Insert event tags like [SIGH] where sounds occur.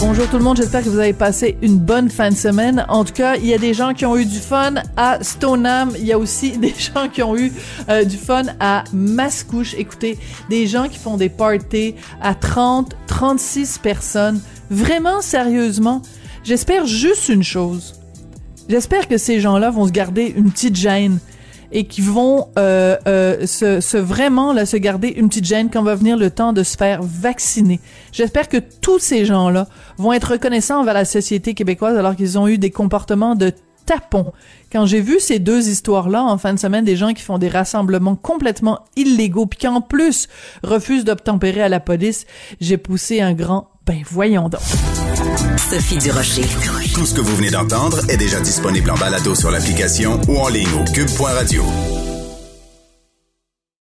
Bonjour tout le monde, j'espère que vous avez passé une bonne fin de semaine. En tout cas, il y a des gens qui ont eu du fun à Stoneham. Il y a aussi [LAUGHS] des gens qui ont eu euh, du fun à Mascouche. Écoutez, des gens qui font des parties à 30, 36 personnes. Vraiment, sérieusement, j'espère juste une chose. J'espère que ces gens-là vont se garder une petite gêne et qui vont euh, euh, se, se, vraiment là, se garder une petite gêne quand va venir le temps de se faire vacciner. J'espère que tous ces gens-là vont être reconnaissants envers la société québécoise alors qu'ils ont eu des comportements de tapons. Quand j'ai vu ces deux histoires-là en fin de semaine, des gens qui font des rassemblements complètement illégaux, puis qui en plus refusent d'obtempérer à la police, j'ai poussé un grand ben voyons donc. Sophie Durocher. Tout ce que vous venez d'entendre est déjà disponible en balado sur l'application ou en ligne au cube.radio.